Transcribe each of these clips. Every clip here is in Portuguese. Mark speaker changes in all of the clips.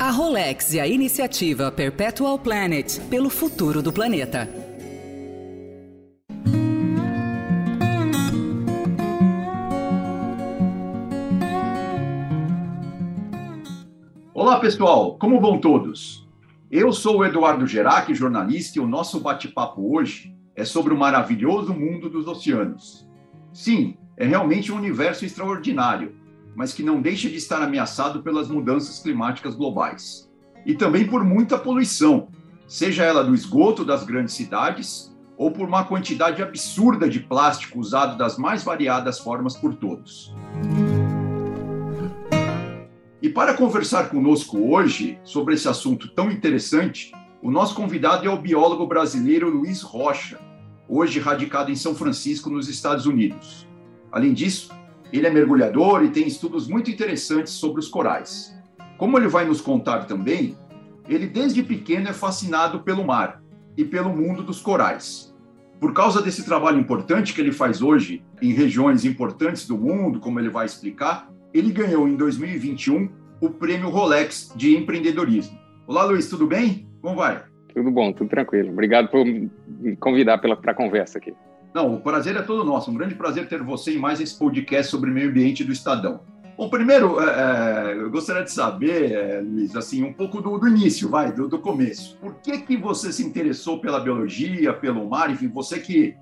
Speaker 1: A Rolex e a iniciativa Perpetual Planet pelo futuro do planeta.
Speaker 2: Olá, pessoal, como vão todos? Eu sou o Eduardo Gerac, jornalista, e o nosso bate-papo hoje é sobre o maravilhoso mundo dos oceanos. Sim, é realmente um universo extraordinário, mas que não deixa de estar ameaçado pelas mudanças climáticas globais. E também por muita poluição, seja ela do esgoto das grandes cidades ou por uma quantidade absurda de plástico usado das mais variadas formas por todos. E para conversar conosco hoje sobre esse assunto tão interessante, o nosso convidado é o biólogo brasileiro Luiz Rocha, hoje radicado em São Francisco, nos Estados Unidos. Além disso, ele é mergulhador e tem estudos muito interessantes sobre os corais. Como ele vai nos contar também, ele desde pequeno é fascinado pelo mar e pelo mundo dos corais. Por causa desse trabalho importante que ele faz hoje em regiões importantes do mundo, como ele vai explicar, ele ganhou em 2021 o prêmio Rolex de empreendedorismo. Olá, Luiz, tudo bem? Como vai?
Speaker 3: Tudo bom, tudo tranquilo. Obrigado por me convidar para a conversa aqui.
Speaker 2: Não, o prazer é todo nosso. Um grande prazer ter você em mais esse podcast sobre meio ambiente do Estadão. Bom, primeiro, é, é, eu gostaria de saber, é, Luiz, assim, um pouco do, do início, vai, do, do, começo. Por que que você se interessou pela biologia, pelo mar, enfim, você que,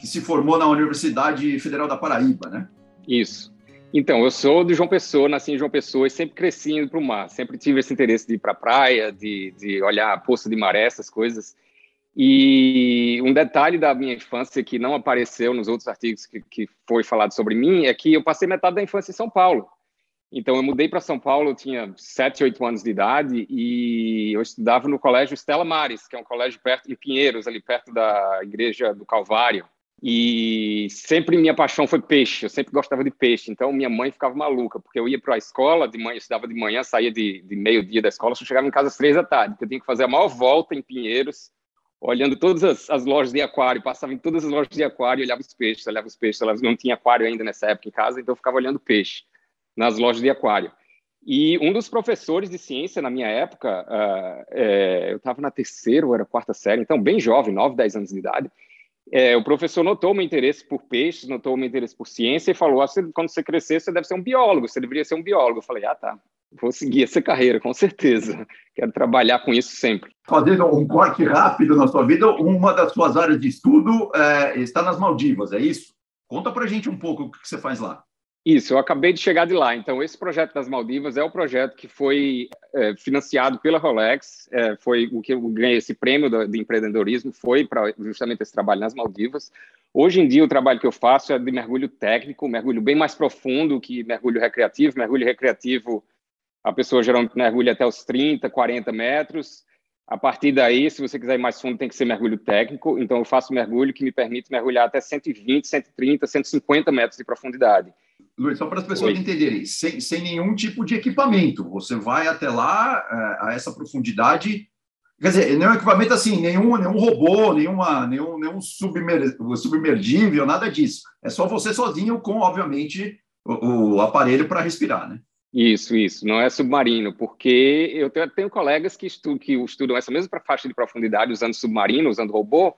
Speaker 2: que se formou na Universidade Federal da Paraíba, né?
Speaker 3: Isso. Então, eu sou de João Pessoa, nasci em João Pessoa e sempre cresci indo para o mar. Sempre tive esse interesse de ir para a praia, de, de olhar a poça de maré, essas coisas. E um detalhe da minha infância que não apareceu nos outros artigos que, que foi falado sobre mim é que eu passei metade da infância em São Paulo. Então, eu mudei para São Paulo, eu tinha 7, 8 anos de idade e eu estudava no colégio Estela Mares, que é um colégio perto em Pinheiros, ali perto da Igreja do Calvário. E sempre minha paixão foi peixe, eu sempre gostava de peixe. Então, minha mãe ficava maluca, porque eu ia para a escola, de manhã, eu estudava de manhã, saía de, de meio-dia da escola, só chegava em casa às três da tarde, porque eu tinha que fazer a maior volta em Pinheiros olhando todas as, as, lojas de aquário, passava em todas as lojas de aquário olhava os peixes, olhava os peixes, elas não tinha aquário ainda nessa época em casa, então eu ficava olhando peixe nas lojas de aquário. E um dos professores de ciência na minha época, uh, é, eu estava na terceira ou era quarta série, então bem jovem, 9, 10 anos de idade, é, o professor notou meu interesse por peixes, notou meu interesse por ciência e falou, ah, quando você crescer, você deve ser um biólogo, você deveria ser um biólogo. Eu falei, ah, tá, vou seguir essa carreira, com certeza. Quero trabalhar com isso sempre.
Speaker 2: Fazendo um corte rápido na sua vida, uma das suas áreas de estudo é, está nas Maldivas, é isso? Conta para gente um pouco o que você faz lá.
Speaker 3: Isso, eu acabei de chegar de lá. Então, esse projeto das Maldivas é o projeto que foi é, financiado pela Rolex, é, foi o que eu ganhei esse prêmio do, de empreendedorismo, foi para justamente esse trabalho nas Maldivas. Hoje em dia, o trabalho que eu faço é de mergulho técnico, mergulho bem mais profundo que mergulho recreativo. Mergulho recreativo a pessoa geralmente mergulha até os 30, 40 metros. A partir daí, se você quiser ir mais fundo, tem que ser mergulho técnico. Então, eu faço mergulho que me permite mergulhar até 120, 130, 150 metros de profundidade.
Speaker 2: Luiz, só para as pessoas Oi. entenderem, sem, sem nenhum tipo de equipamento, você vai até lá, é, a essa profundidade. Quer dizer, nenhum equipamento assim, nenhum, nenhum robô, nenhuma, nenhum, nenhum submer, submergível, nada disso. É só você sozinho com, obviamente, o, o aparelho para respirar, né?
Speaker 3: Isso, isso. Não é submarino, porque eu tenho colegas que, estu, que estudam essa mesma faixa de profundidade usando submarino, usando robô,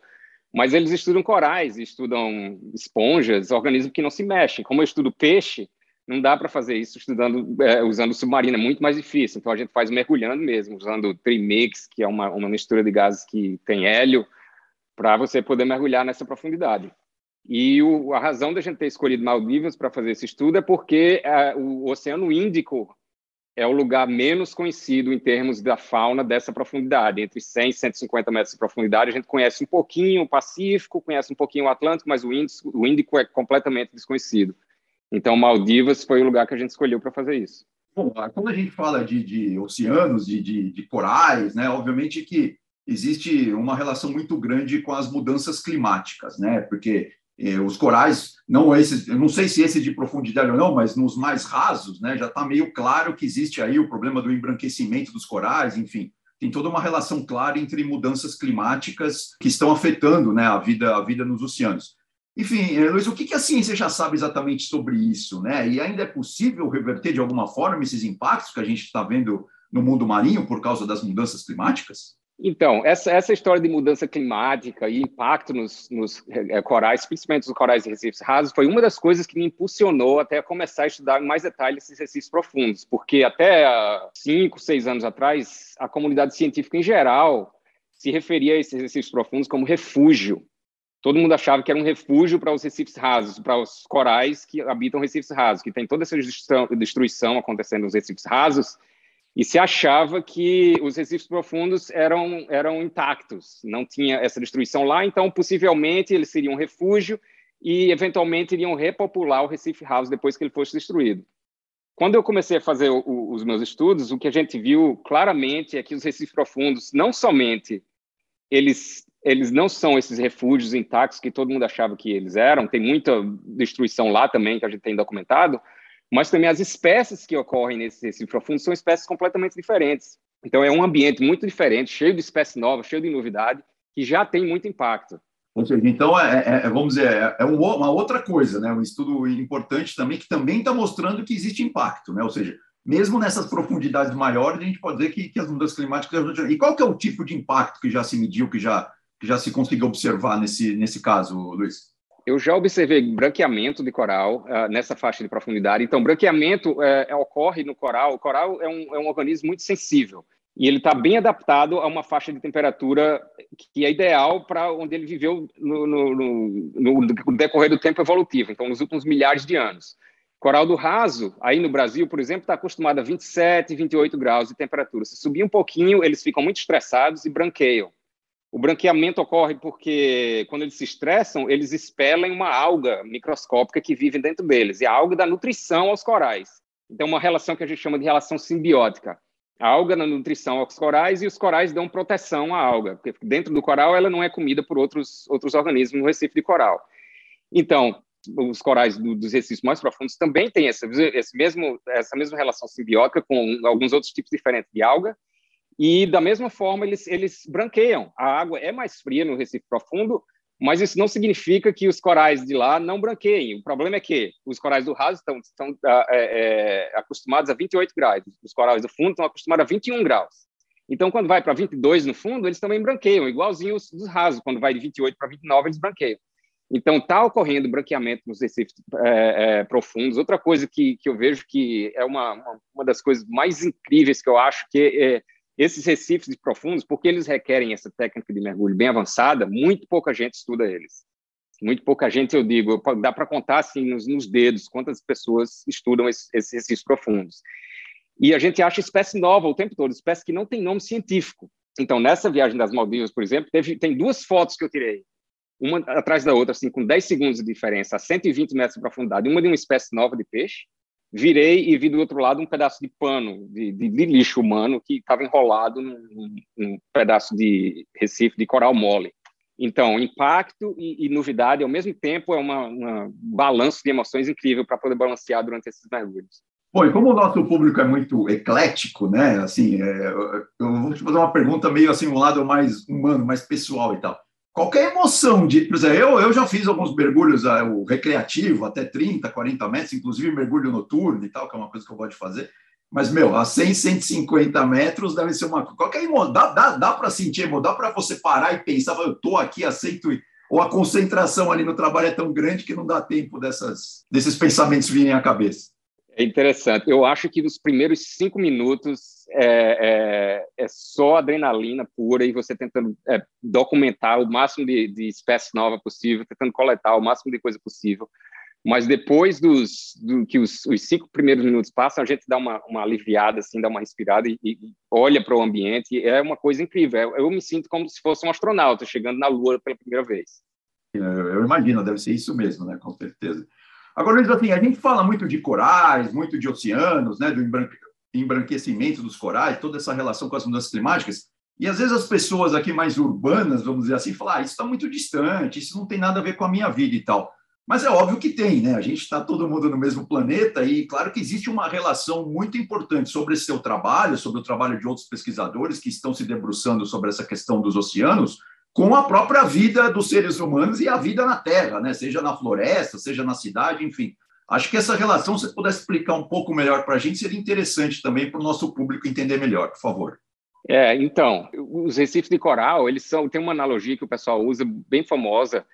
Speaker 3: mas eles estudam corais, estudam esponjas, organismos que não se mexem. Como eu estudo peixe, não dá para fazer isso estudando é, usando submarino, é muito mais difícil. Então a gente faz mergulhando mesmo, usando trimix, que é uma, uma mistura de gases que tem hélio, para você poder mergulhar nessa profundidade. E o, a razão da gente ter escolhido Maldivas para fazer esse estudo é porque é, o Oceano Índico é o lugar menos conhecido em termos da fauna dessa profundidade, entre 100 e 150 metros de profundidade. A gente conhece um pouquinho o Pacífico, conhece um pouquinho o Atlântico, mas o Índico, o Índico é completamente desconhecido. Então, Maldivas foi o lugar que a gente escolheu para fazer isso.
Speaker 2: Bom, quando a gente fala de, de oceanos, de, de, de corais, né, obviamente que existe uma relação muito grande com as mudanças climáticas, né? Porque os corais, não esses, eu não sei se esse de profundidade ou não, mas nos mais rasos, né, já está meio claro que existe aí o problema do embranquecimento dos corais, enfim, tem toda uma relação clara entre mudanças climáticas que estão afetando né, a, vida, a vida nos oceanos. Enfim, é, Luiz, o que, que a ciência já sabe exatamente sobre isso? Né? E ainda é possível reverter de alguma forma esses impactos que a gente está vendo no mundo marinho por causa das mudanças climáticas?
Speaker 3: Então, essa, essa história de mudança climática e impacto nos, nos é, corais, principalmente nos corais e recifes rasos, foi uma das coisas que me impulsionou até começar a estudar em mais detalhes esses recifes profundos, porque até cinco, seis anos atrás, a comunidade científica em geral se referia a esses recifes profundos como refúgio. Todo mundo achava que era um refúgio para os recifes rasos, para os corais que habitam recifes rasos, que tem toda essa destruição acontecendo nos recifes rasos, e se achava que os recifes profundos eram, eram intactos, não tinha essa destruição lá, então possivelmente eles seriam um refúgio e eventualmente iriam repopular o Recife Raso depois que ele fosse destruído. Quando eu comecei a fazer o, os meus estudos, o que a gente viu claramente é que os recifes profundos não somente eles eles não são esses refúgios intactos que todo mundo achava que eles eram, tem muita destruição lá também que a gente tem documentado, mas também as espécies que ocorrem nesse Recife profundo são espécies completamente diferentes. Então é um ambiente muito diferente, cheio de espécies novas, cheio de novidade, que já tem muito impacto.
Speaker 2: Ou seja, então, é, é, é vamos dizer, é, é uma outra coisa, né? um estudo importante também, que também está mostrando que existe impacto, né? ou seja, mesmo nessas profundidades maiores, a gente pode dizer que, que as mudanças climáticas... E qual que é o tipo de impacto que já se mediu, que já, que já se conseguiu observar nesse, nesse caso, Luiz?
Speaker 3: Eu já observei branqueamento de coral uh, nessa faixa de profundidade. Então, branqueamento uh, ocorre no coral. O coral é um, é um organismo muito sensível e ele está bem adaptado a uma faixa de temperatura que é ideal para onde ele viveu no, no, no, no, decorrer do tempo evolutivo, então nos últimos milhares de anos. Coral do raso, aí no Brasil, por exemplo, está acostumado a 27, 28 graus de temperatura. Se subir um pouquinho, eles ficam muito estressados e branqueiam. O branqueamento ocorre porque, quando eles se estressam, eles expelem uma alga microscópica que vive dentro deles, e a alga dá nutrição aos corais. Então, uma relação que a gente chama de relação simbiótica. A alga dá nutrição aos corais e os corais dão proteção à alga, porque dentro do coral ela não é comida por outros, outros organismos no recife de coral. Então, os corais do, dos recifes mais profundos também têm essa, esse mesmo, essa mesma relação simbiótica com alguns outros tipos diferentes de alga, e da mesma forma eles, eles branqueiam. A água é mais fria no Recife Profundo, mas isso não significa que os corais de lá não branqueiem. O problema é que os corais do raso estão, estão ah, é, é, acostumados a 28 graus, os corais do fundo estão acostumados a 21 graus. Então, quando vai para 22 no fundo, eles também branqueiam, igualzinho os dos rasos. Quando vai de 28 para 29, eles branqueiam. Então, está ocorrendo branqueamento nos recifes é, é, profundos. Outra coisa que, que eu vejo que é uma, uma, das coisas mais incríveis que eu acho que é, esses recifes profundos, porque eles requerem essa técnica de mergulho bem avançada, muito pouca gente estuda eles. Muito pouca gente, eu digo, dá para contar assim nos, nos, dedos quantas pessoas estudam esses, esses recifes profundos. E a gente acha espécie nova o tempo todo, espécie que não tem nome científico. Então, nessa viagem das Maldivas, por exemplo, teve, tem duas fotos que eu tirei, uma atrás da outra, assim, com 10 segundos de diferença, a 120 metros de profundidade, uma de uma espécie nova de peixe, virei e vi do outro lado um pedaço de pano, de, de, de lixo humano, que estava enrolado num, num, pedaço de recife de coral mole. Então, impacto e, e novidade ao mesmo tempo é uma balanço de emoções incrível para poder balancear durante esses mergulhos.
Speaker 2: Bom, e como o nosso público é muito eclético, né? Assim, é, eu vou te fazer uma pergunta meio assim, um lado mais humano, mais pessoal e tal qualquer emoção de. Por exemplo, eu, eu já fiz alguns mergulhos uh, o recreativo, até 30, 40 metros, inclusive mergulho noturno e tal, que é uma coisa que eu gosto de fazer. Mas, meu, a 100, 150 metros deve ser uma. Qualquer emoção. Dá, dá, dá para sentir dá para você parar e pensar, eu estou aqui, aceito. Ou a concentração ali no trabalho é tão grande que não dá tempo dessas, desses pensamentos virem à cabeça.
Speaker 3: É interessante. Eu acho que nos primeiros cinco minutos é, é, é só adrenalina pura e você tentando é, documentar o máximo de, de espécie nova possível, tentando coletar o máximo de coisa possível. Mas depois dos do, que os, os, cinco primeiros minutos passam, a gente dá uma, uma aliviada, assim, dá uma respirada e, e olha para o ambiente. é uma coisa incrível. Eu me sinto como se fosse um astronauta chegando na Lua pela primeira vez.
Speaker 2: Eu imagino, deve ser isso mesmo, né? Com certeza. Agora, Luiz, assim, a gente fala muito de corais, muito de oceanos, né, do embranquecimento dos corais, toda essa relação com as mudanças climáticas, e às vezes as pessoas aqui mais urbanas, vamos dizer assim, falam, ah, isso está muito distante, isso não tem nada a ver com a minha vida e tal. Mas é óbvio que tem, né? A gente está todo mundo no mesmo planeta e claro que existe uma relação muito importante sobre esse seu trabalho, sobre o trabalho de outros pesquisadores que estão se debruçando sobre essa questão dos oceanos, com a própria vida dos seres humanos e a vida na Terra, né? seja na floresta, seja na cidade, enfim. Acho que essa relação, se você pudesse explicar um pouco melhor para a gente, seria interessante também para o nosso público entender melhor, por favor.
Speaker 3: É, então, os recifes de coral, eles são, tem uma analogia que o pessoal usa bem famosa,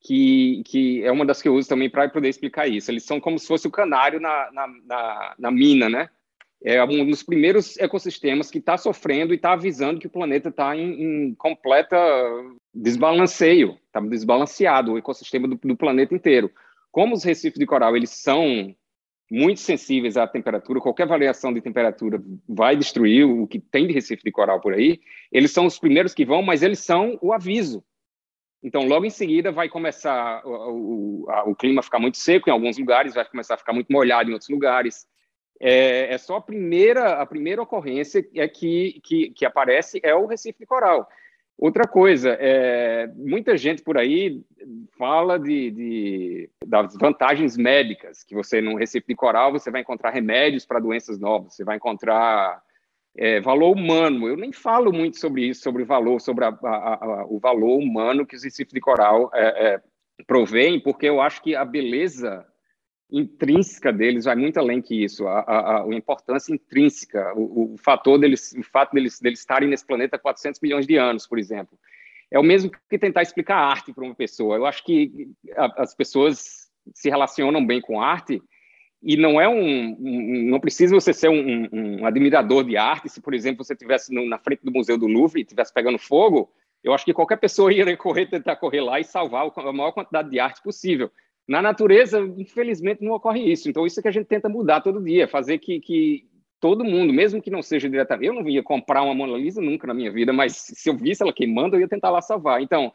Speaker 3: que, que é uma das que eu uso também para poder explicar isso. Eles são como se fosse o canário na, na, na, na mina, né? É um dos primeiros ecossistemas que está sofrendo e está avisando que o planeta está em, em, completa desbalanceio, está desbalanceado o ecossistema do, do planeta inteiro. Como os recifes de coral eles são muito sensíveis à temperatura, qualquer variação de temperatura vai destruir o que tem de recife de coral por aí. Eles são os primeiros que vão, mas eles são o aviso. Então, logo em seguida, vai começar o, o, a, o clima ficar muito seco em alguns lugares, vai começar a ficar muito molhado em outros lugares. É, é só a primeira, a primeira ocorrência é que, que, que aparece é o recife de coral. Outra coisa, é, muita gente por aí fala de, de, das vantagens médicas, que você, no Recife de Coral, você vai encontrar remédios para doenças novas, você vai encontrar é, valor humano. Eu nem falo muito sobre isso, sobre valor, sobre a, a, a, o valor humano que os Recife de Coral é, é, provém, porque eu acho que a beleza intrínseca deles vai muito além que isso, a, a, a importância intrínseca, o, o, fator deles, o fato deles, deles estarem nesse planeta há 400 milhões de anos, por exemplo. É o mesmo que tentar explicar arte para uma pessoa. Eu acho que a, as pessoas se relacionam bem com arte e não é um, um não precisa você ser um, um, admirador de arte. Se, por exemplo, você estivesse na frente do Museu do Louvre e estivesse pegando fogo, eu acho que qualquer pessoa ia correr, tentar correr lá e salvar a maior quantidade de arte possível. Na natureza, infelizmente, não ocorre isso. Então, isso é que a gente tenta mudar todo dia, fazer que, que todo mundo, mesmo que não seja diretamente. Eu não ia comprar uma Mona Lisa nunca na minha vida, mas se eu visse ela queimando, eu ia tentar lá salvar. Então,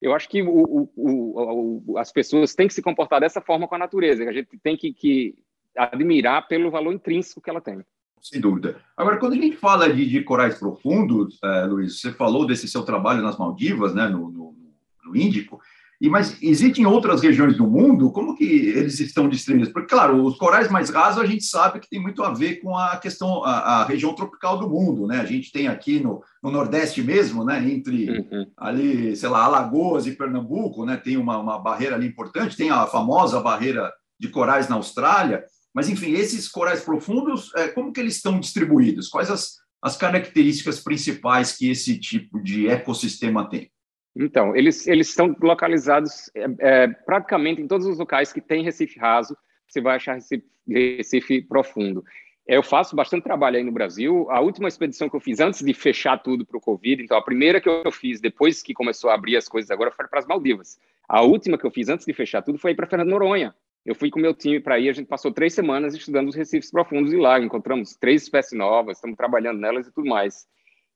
Speaker 3: eu acho que o, o, o, as pessoas têm que se comportar dessa forma com a natureza, que a gente tem que, que admirar pelo valor intrínseco que ela tem.
Speaker 2: Sem dúvida. Agora, quando a gente fala de, de corais profundos, é, Luiz, você falou desse seu trabalho nas Maldivas, né, no, no, no Índico, e, mas existem outras regiões do mundo, como que eles estão distribuídos? Porque, claro, os corais mais rasos a gente sabe que tem muito a ver com a questão, a, a região tropical do mundo, né? A gente tem aqui no, no Nordeste mesmo, né? Entre uhum. ali, sei lá, Alagoas e Pernambuco, né? Tem uma, uma barreira ali importante, tem a famosa barreira de corais na Austrália, mas, enfim, esses corais profundos, é, como que eles estão distribuídos? Quais as, as características principais que esse tipo de ecossistema tem?
Speaker 3: Então, eles, eles estão localizados é, é, praticamente em todos os locais que tem Recife raso, você vai achar Recife, Recife profundo. É, eu faço bastante trabalho aí no Brasil. A última expedição que eu fiz antes de fechar tudo para o Covid, então a primeira que eu fiz depois que começou a abrir as coisas agora foi para as Maldivas. A última que eu fiz antes de fechar tudo foi para Fernando Noronha. Eu fui com meu time para aí, a gente passou três semanas estudando os recifes profundos e lá encontramos três espécies novas, estamos trabalhando nelas e tudo mais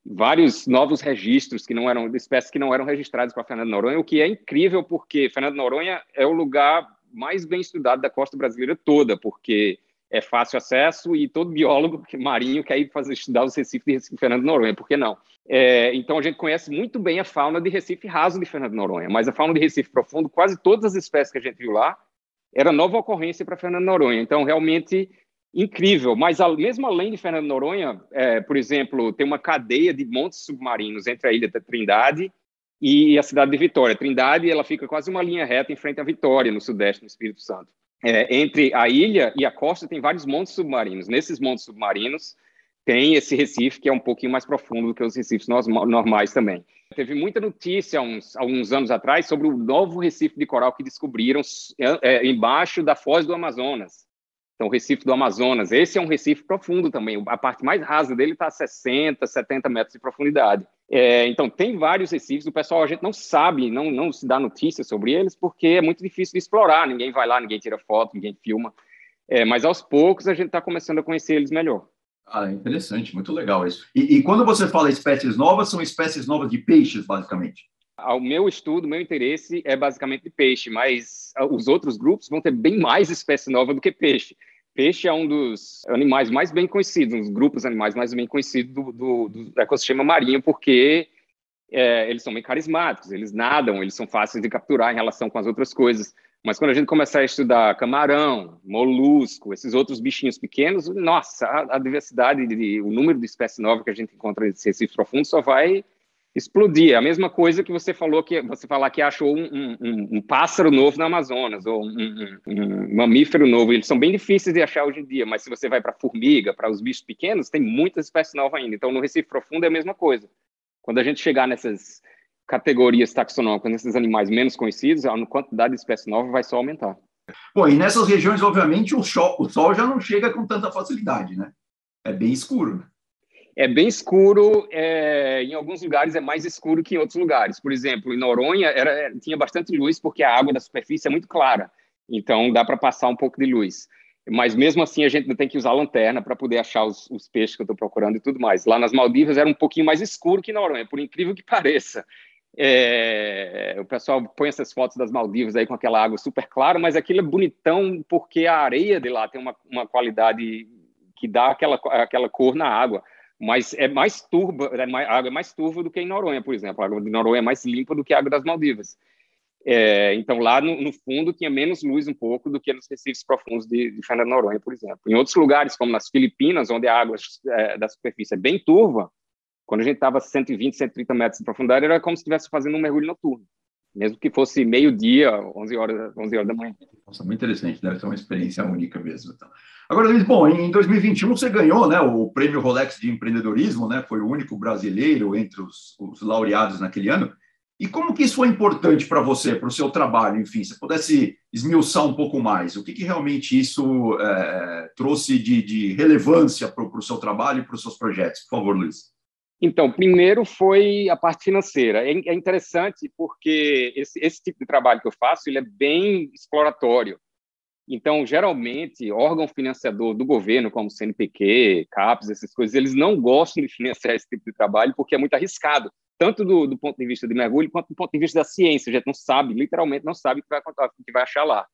Speaker 3: vários novos registros que não eram espécies que não eram registradas para Fernando Noronha, o que é incrível porque Fernando Noronha é o lugar mais bem estudado da costa brasileira toda, porque é fácil acesso e todo biólogo marinho quer ir fazer estudar os recifes de Recife Fernando Noronha, por que não? É, então a gente conhece muito bem a fauna de Recife raso de Fernando Noronha, mas a fauna de Recife profundo, quase todas as espécies que a gente viu lá, era nova ocorrência para Fernando Noronha. Então realmente incrível, mas mesmo além de Fernando Noronha, é, por exemplo, tem uma cadeia de montes submarinos entre a ilha da Trindade e a cidade de Vitória. Trindade, ela fica quase uma linha reta em frente à Vitória, no sudeste, no Espírito Santo. É, entre a ilha e a costa tem vários montes submarinos. Nesses montes submarinos tem esse recife que é um pouquinho mais profundo do que os recifes normais também. Teve muita notícia uns, alguns anos atrás sobre o novo recife de coral que descobriram é, é embaixo da foz do Amazonas. Então, o Recife do Amazonas, esse é um Recife profundo também. A parte mais rasa dele está a 60, 70 metros de profundidade. É, então, tem vários Recifes. O pessoal, a gente não sabe, não, não se dá notícias sobre eles, porque é muito difícil de explorar. Ninguém vai lá, ninguém tira foto, ninguém filma. É, mas, aos poucos, a gente está começando a conhecer eles melhor.
Speaker 2: Ah, interessante, muito legal isso. E, e quando você fala espécies novas, são espécies novas de peixes, basicamente?
Speaker 3: O meu estudo, meu interesse é basicamente de peixe, mas os outros grupos vão ter bem mais espécie nova do que peixe. Peixe é um dos animais mais bem conhecidos, um dos grupos animais mais bem conhecidos do, do, do ecossistema marinho, porque é, eles são bem carismáticos, eles nadam, eles são fáceis de capturar em relação com as outras coisas. Mas quando a gente começar a estudar camarão, molusco, esses outros bichinhos pequenos, nossa, a, a diversidade, de, o número de espécies novas que a gente encontra nesse Recife profundo só vai explodir. A mesma coisa que você falou que você falar que achou um, um, um pássaro novo na Amazonas ou um, um, mamífero novo. Eles são bem difíceis de achar hoje em dia, mas se você vai para formiga, para os bichos pequenos, tem muitas espécies novas ainda. Então, no Recife Profundo é a mesma coisa. Quando a gente chegar nessas categorias taxonômicas, nesses animais menos conhecidos, a quantidade de espécies novas vai só aumentar.
Speaker 2: Bom, e nessas regiões, obviamente, o sol, o sol já não chega com tanta facilidade, né? É bem escuro. Né?
Speaker 3: É bem escuro, é, em alguns lugares é mais escuro que em outros lugares. Por exemplo, em Noronha era, tinha bastante luz porque a água da superfície é muito clara, então dá para passar um pouco de luz. Mas mesmo assim a gente tem que usar lanterna para poder achar os, os, peixes que eu estou procurando e tudo mais. Lá nas Maldivas era um pouquinho mais escuro que Noronha, por incrível que pareça. É, o pessoal põe essas fotos das Maldivas aí com aquela água super clara, mas aquilo é bonitão porque a areia de lá tem uma, uma qualidade que dá aquela, aquela cor na água mas é mais turva, é mais, a água é mais turva do que em Noronha, por exemplo. A água de Noronha é mais limpa do que a água das Maldivas. É, então, lá no, no, fundo, tinha menos luz um pouco do que nos recifes profundos de, de Fernando Noronha, por exemplo. Em outros lugares, como nas Filipinas, onde a água é, da superfície é bem turva, quando a gente estava a 120, 130 metros de profundidade, era como se estivesse fazendo um mergulho noturno mesmo que fosse meio-dia, 11 horas, 11 horas da manhã.
Speaker 2: Nossa, muito interessante, deve ser uma experiência única mesmo. Então. Agora, Luiz, bom, em 2021 você ganhou né, o prêmio Rolex de empreendedorismo, né, foi o único brasileiro entre os, os laureados naquele ano. E como que isso foi importante para você, para o seu trabalho, enfim, se pudesse esmiuçar um pouco mais, o que, que realmente isso é, trouxe de, de relevância para o seu trabalho e para os seus projetos? Por favor, Luiz.
Speaker 3: Então, primeiro foi a parte financeira. É, é interessante porque esse, esse, tipo de trabalho que eu faço ele é bem exploratório. Então, geralmente, órgão financiador do governo, como CNPq, CAPES, essas coisas, eles não gostam de financiar esse tipo de trabalho porque é muito arriscado, tanto do, do ponto de vista de mergulho quanto do ponto de vista da ciência. A gente não sabe, literalmente não sabe o que vai, o que vai achar lá.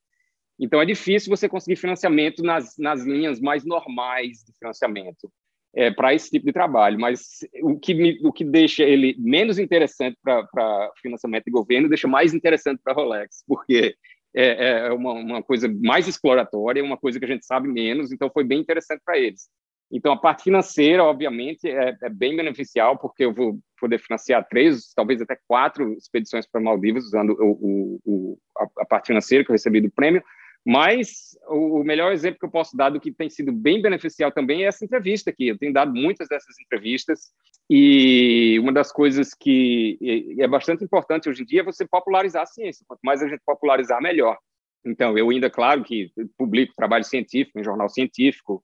Speaker 3: Então, é difícil você conseguir financiamento nas, nas linhas mais normais de financiamento é, para esse tipo de trabalho, mas o que, me, o que deixa ele menos interessante para financiamento de governo deixa mais interessante para a Rolex, porque é, é uma, uma, coisa mais exploratória, uma coisa que a gente sabe menos, então foi bem interessante para eles. Então, a parte financeira, obviamente, é, é, bem beneficial, porque eu vou poder financiar três, talvez até quatro expedições para Maldivas, usando o, o, o, a, a parte financeira que eu recebi do prêmio, mas o melhor exemplo que eu posso dar do que tem sido bem beneficial também é essa entrevista aqui. Eu tenho dado muitas dessas entrevistas e uma das coisas que é bastante importante hoje em dia é você popularizar a ciência. Quanto mais a gente popularizar, melhor. Então, eu ainda, claro, que publico trabalho científico em jornal científico,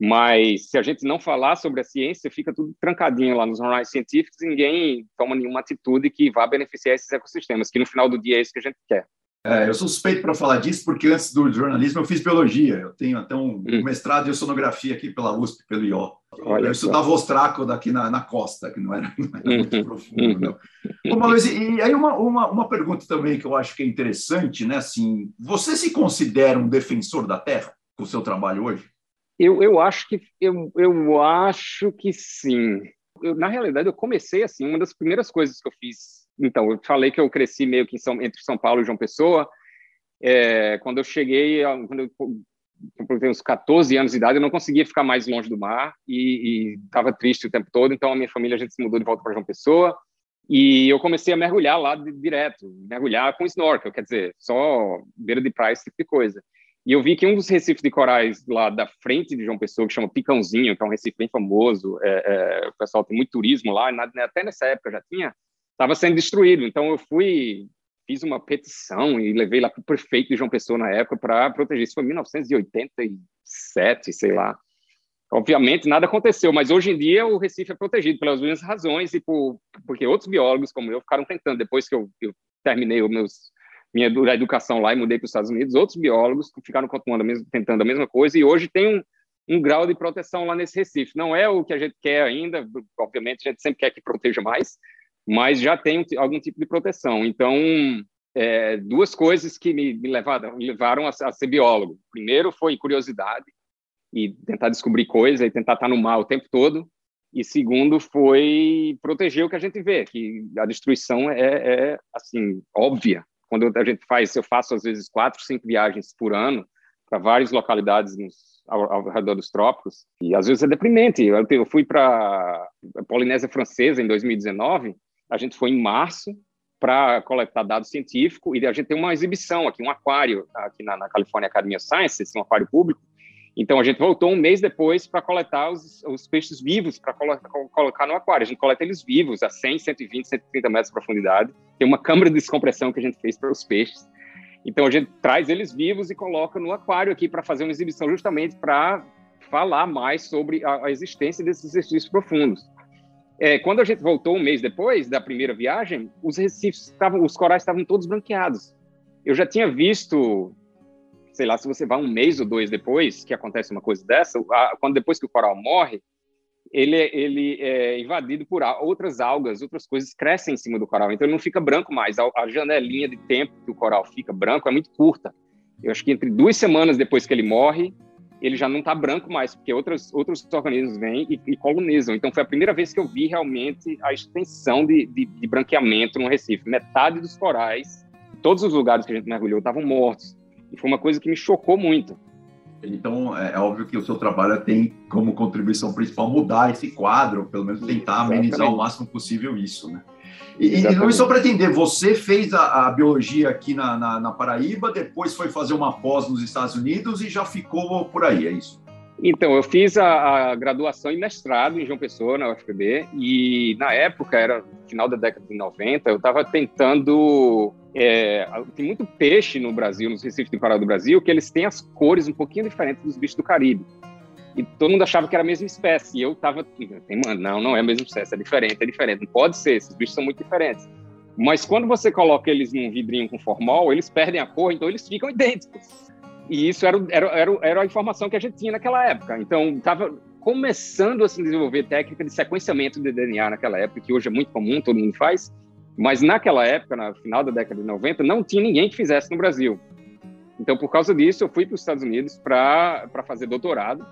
Speaker 3: mas se a gente não falar sobre a ciência, fica tudo trancadinho lá nos jornais científicos e ninguém toma nenhuma atitude que vá beneficiar esses ecossistemas, que no final do dia é isso que a gente quer.
Speaker 2: É, eu sou suspeito para falar disso, porque antes do jornalismo eu fiz biologia. Eu tenho até um, hum. mestrado em sonografia aqui pela USP, pelo IO. Olha eu estudava só. ostrácodo daqui na, na, costa, que não era, não era muito uhum. profundo. Não. Uhum. Luiz, e aí uma, uma, uma pergunta também que eu acho que é interessante, né? Assim, você se considera um defensor da Terra com o seu trabalho hoje?
Speaker 3: Eu, eu acho que eu, eu acho que sim. Eu, na realidade, eu comecei assim. Uma das primeiras coisas que eu fiz então, eu falei que eu cresci meio que São, entre São Paulo e João Pessoa. É, quando eu cheguei, quando eu, eu tenho uns 14 anos de idade, eu não conseguia ficar mais longe do mar e estava triste o tempo todo. Então, a minha família, a gente se mudou de volta para João Pessoa. E eu comecei a mergulhar lá de, direto, mergulhar com snorkel, quer dizer, só beira de praia, esse tipo de coisa. E eu vi que um dos recifes de corais lá da frente de João Pessoa, que chama Picãozinho, que é um recife bem famoso, é, é, o pessoal tem muito turismo lá, até nessa época já tinha, estava sendo destruído. Então eu fui, fiz uma petição e levei lá para o prefeito de João Pessoa na época para proteger. Isso foi em 1987, sei lá. Obviamente nada aconteceu, mas hoje em dia o Recife é protegido pelas mesmas razões e por, porque outros biólogos como eu ficaram tentando depois que eu, eu terminei meus minha educação lá e mudei para os Estados Unidos, outros biólogos ficaram continuando tentando a mesma coisa e hoje tem um, um grau de proteção lá nesse Recife. Não é o que a gente quer ainda, obviamente a gente sempre quer que proteja mais, mas já tem algum tipo de proteção. Então, é, duas coisas que me, me levaram, me levaram a, a, ser biólogo. Primeiro foi curiosidade e tentar descobrir coisas e tentar estar no mar o tempo todo. E segundo foi proteger o que a gente vê, que a destruição é, é assim óbvia. Quando a gente faz, eu faço às vezes quatro, cinco viagens por ano para várias localidades nos ao, ao, redor dos trópicos. E às vezes é deprimente. Eu, eu fui para Polinésia Francesa em 2019 A gente foi em março para coletar dados científicos e a gente tem uma exibição aqui, um aquário aqui na, na California Academy of Sciences, um aquário público. Então a gente voltou um mês depois para coletar os, os, peixes vivos para colo colocar no aquário. A gente coleta eles vivos a 100, 120, 130 metros de profundidade. Tem uma câmara de descompressão que a gente fez para os peixes. Então a gente traz eles vivos e coloca no aquário aqui para fazer uma exibição justamente para falar mais sobre a, a existência desses exercícios profundos. É, quando a gente voltou um mês depois da primeira viagem, os recifes estavam, os corais estavam todos branqueados. Eu já tinha visto, sei lá, se você vai um mês ou dois depois que acontece uma coisa dessa, a, quando depois que o coral morre, ele, ele é invadido por outras algas, outras coisas crescem em cima do coral, então ele não fica branco mais. A, a janelinha de tempo que o coral fica branco é muito curta. Eu acho que entre duas semanas depois que ele morre ele já não está branco mais, porque outros, outros organismos vêm e, e, colonizam. Então, foi a primeira vez que eu vi realmente a extensão de, de, de branqueamento no Recife. Metade dos corais, todos os lugares que a gente mergulhou, estavam mortos. E foi uma coisa que me chocou muito.
Speaker 2: Então, é, é óbvio que o seu trabalho tem como contribuição principal mudar esse quadro, pelo menos tentar amenizar o máximo possível isso, né? E, e Luiz, só para entender, você fez a, a biologia aqui na, na, na, Paraíba, depois foi fazer uma pós nos Estados Unidos e já ficou por aí, é isso?
Speaker 3: Então, eu fiz a, a graduação e mestrado em João Pessoa, na UFPB, e na época, era final da década de 90, eu estava tentando é, tem muito peixe no Brasil, nos recifes de coral do Brasil, que eles têm as cores um pouquinho diferentes dos bichos do Caribe. E todo mundo achava que era a mesma espécie. E eu tava, não, não é a mesma espécie, é diferente, é diferente. Não pode ser, esses bichos são muito diferentes. Mas quando você coloca eles num vidrinho com formol, eles perdem a cor, então eles ficam idênticos. E isso era, era, era, era a informação que a gente tinha naquela época. Então, estava começando a se desenvolver técnica de sequenciamento de DNA naquela época, que hoje é muito comum, todo mundo faz. Mas naquela época, no final da década de 90, não tinha ninguém que fizesse no Brasil. Então, por causa disso, eu fui para os Estados Unidos para fazer doutorado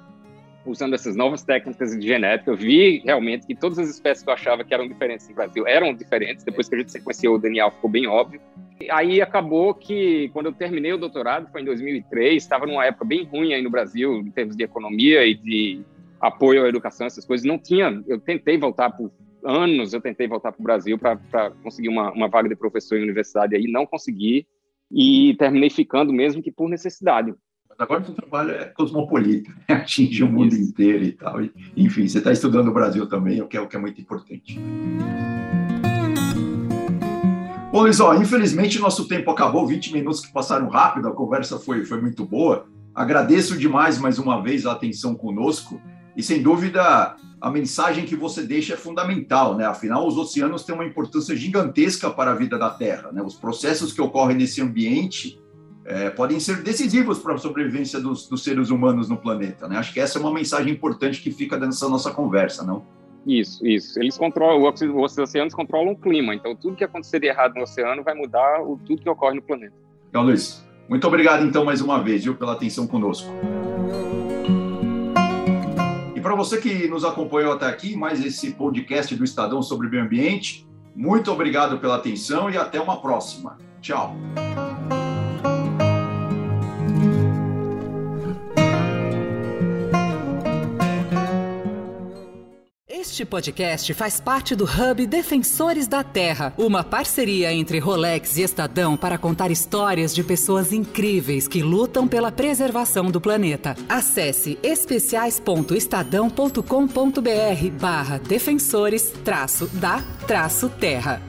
Speaker 3: usando essas novas técnicas de genética, eu vi realmente que todas as espécies que eu achava que eram diferentes no Brasil eram diferentes. Depois que a gente sequenciou o DNA, ficou bem óbvio. E aí acabou que, quando eu terminei o doutorado, foi em 2003, estava numa época bem ruim aí no Brasil, em termos de economia e de apoio à educação, essas coisas. Não tinha. Eu tentei voltar por anos, eu tentei voltar para o Brasil para conseguir uma, uma vaga de professor em universidade aí, não consegui. E terminei ficando mesmo que por necessidade
Speaker 2: agora o seu trabalho é cosmopolita, né? atinge o mundo Isso. inteiro e tal. E, enfim, você está estudando o Brasil também, o que é, o que é muito importante. Bom, Luiz, ó, infelizmente nosso tempo acabou, 20 minutos que passaram rápido, a conversa foi, foi muito boa. Agradeço demais mais uma vez a atenção conosco e, sem dúvida, a mensagem que você deixa é fundamental, né? Afinal, os oceanos têm uma importância gigantesca para a vida da Terra, né? Os processos que ocorrem nesse ambiente é, podem ser decisivos para a sobrevivência dos, dos, seres humanos no planeta. Né? Acho que essa é uma mensagem importante que fica nessa nossa conversa, não?
Speaker 3: Isso, isso. Eles controlam, os oceanos controlam o clima, então tudo que acontecer de errado no oceano vai mudar o, tudo que ocorre no planeta.
Speaker 2: Então, Luiz, muito obrigado então mais uma vez, viu, pela atenção conosco. E para você que nos acompanhou até aqui, mais esse podcast do Estadão sobre meio ambiente, muito obrigado pela atenção e até uma próxima. Tchau.
Speaker 1: Este podcast faz parte do Hub Defensores da Terra, uma parceria entre Rolex e Estadão para contar histórias de pessoas incríveis que lutam pela preservação do planeta. Acesse especiais.estadão.com.br barra defensores traço da traço terra.